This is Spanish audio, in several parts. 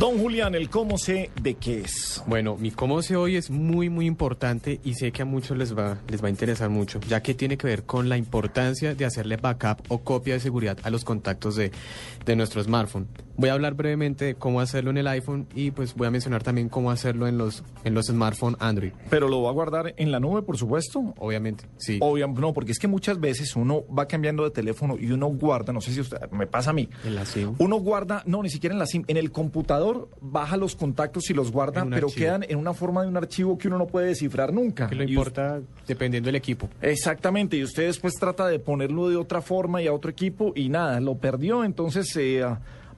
Don Julián, el cómo sé de qué es. Bueno, mi cómo sé hoy es muy muy importante y sé que a muchos les va les va a interesar mucho, ya que tiene que ver con la importancia de hacerle backup o copia de seguridad a los contactos de, de nuestro smartphone. Voy a hablar brevemente de cómo hacerlo en el iPhone y pues voy a mencionar también cómo hacerlo en los en los smartphones Android. Pero lo va a guardar en la nube, por supuesto. Obviamente, sí. Obviamente, no, porque es que muchas veces uno va cambiando de teléfono y uno guarda, no sé si usted, me pasa a mí. En la SIM. Uno guarda, no, ni siquiera en la SIM, en el computador baja los contactos y los guarda, pero archivo. quedan en una forma de un archivo que uno no puede descifrar nunca. Que lo importa dependiendo del equipo. Exactamente, y usted después trata de ponerlo de otra forma y a otro equipo y nada, lo perdió, entonces eh,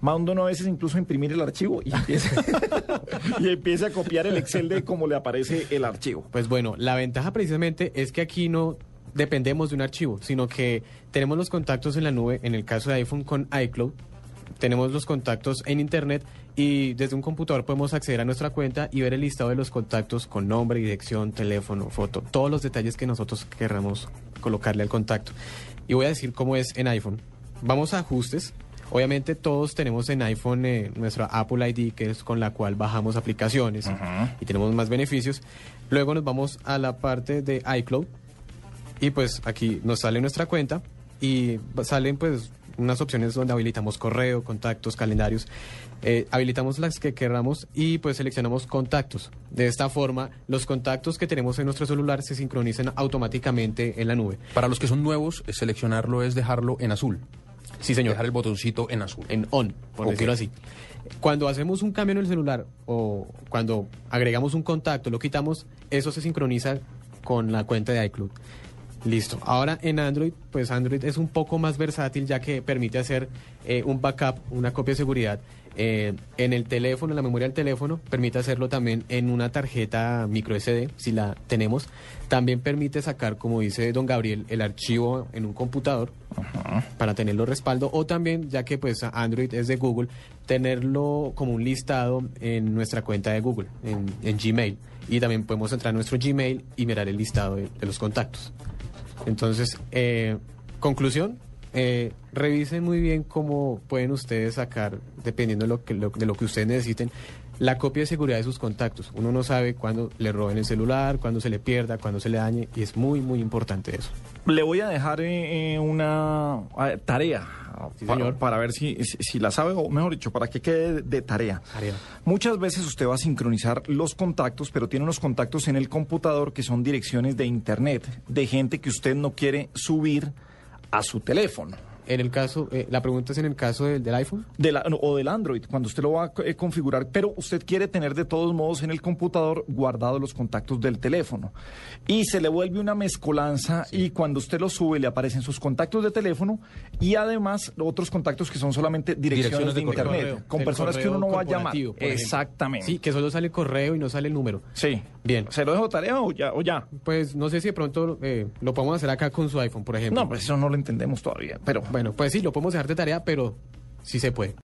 manda uno a veces incluso a imprimir el archivo y empieza, y empieza a copiar el Excel de cómo le aparece el archivo. Pues bueno, la ventaja precisamente es que aquí no dependemos de un archivo, sino que tenemos los contactos en la nube, en el caso de iPhone con iCloud, tenemos los contactos en Internet y desde un computador podemos acceder a nuestra cuenta y ver el listado de los contactos con nombre, dirección, teléfono, foto, todos los detalles que nosotros querramos colocarle al contacto. Y voy a decir cómo es en iPhone. Vamos a ajustes. Obviamente todos tenemos en iPhone eh, nuestra Apple ID, que es con la cual bajamos aplicaciones y tenemos más beneficios. Luego nos vamos a la parte de iCloud y pues aquí nos sale nuestra cuenta y salen pues unas opciones donde habilitamos correo, contactos, calendarios. Eh, habilitamos las que queramos y pues seleccionamos contactos. De esta forma, los contactos que tenemos en nuestro celular se sincronizan automáticamente en la nube. Para los que son nuevos, eh, seleccionarlo es dejarlo en azul. Sí, señor. Dejar el botoncito en azul. en on, por Ok. decirlo así. Cuando hacemos un cambio en el celular o cuando agregamos un contacto, lo quitamos, eso se sincroniza con la cuenta de iCloud. Listo. Ahora en Android, pues Android es un poco más versátil ya que permite hacer eh, un backup, una copia de seguridad eh, en el teléfono, en la memoria del teléfono. Permite hacerlo también en una tarjeta micro SD, si la tenemos. También permite sacar, como dice don Gabriel, el archivo en un computador para tenerlo respaldo o también ya que pues Android es de Google tenerlo como un listado en nuestra cuenta de Google en, en Gmail y también podemos entrar a nuestro Gmail y mirar el listado de, de los contactos entonces eh, conclusión eh, revisen muy bien cómo pueden ustedes sacar dependiendo de lo que, lo- de lo que ustedes necesiten la copia de seguridad de sus contactos uno no sabe cuándo le roben el celular cuándo se le pierda cuándo se le dañe y es muy muy importante eso Le voy a dejar eh, eh, una eh, tarea Sí, para, señor. para ver si, si, si la sabe, o mejor dicho, para que quede de, de tarea. Tarea. Muchas veces usted va a sincronizar los contactos, pero tiene unos contactos en el computador que son direcciones de internet, de gente que usted no quiere subir a su teléfono. En el caso, eh, la pregunta es en el caso del, del iPhone. de la- no, o del Android, cuando usted lo va a eh, configurar, pero usted quiere tener de todos modos en el computador guardados los contactos del teléfono. Y se le vuelve una mezcolanza y cuando usted lo sube le aparecen sus contactos de teléfono y además otros contactos que son solamente direcciones, Direcciones de, de correo. internet, Correo, con personas que uno no va a llamar. Exactamente. Sí, que solo sale el correo y no sale el número. Sí. Bien. ¿Se lo dejo tarea o ya? O ya? Pues no sé si de pronto eh, lo podemos hacer acá con su iPhone, por ejemplo. No, pues eso no lo entendemos todavía, pero Bueno, pues sí, lo podemos dejar de tarea, pero sí se puede.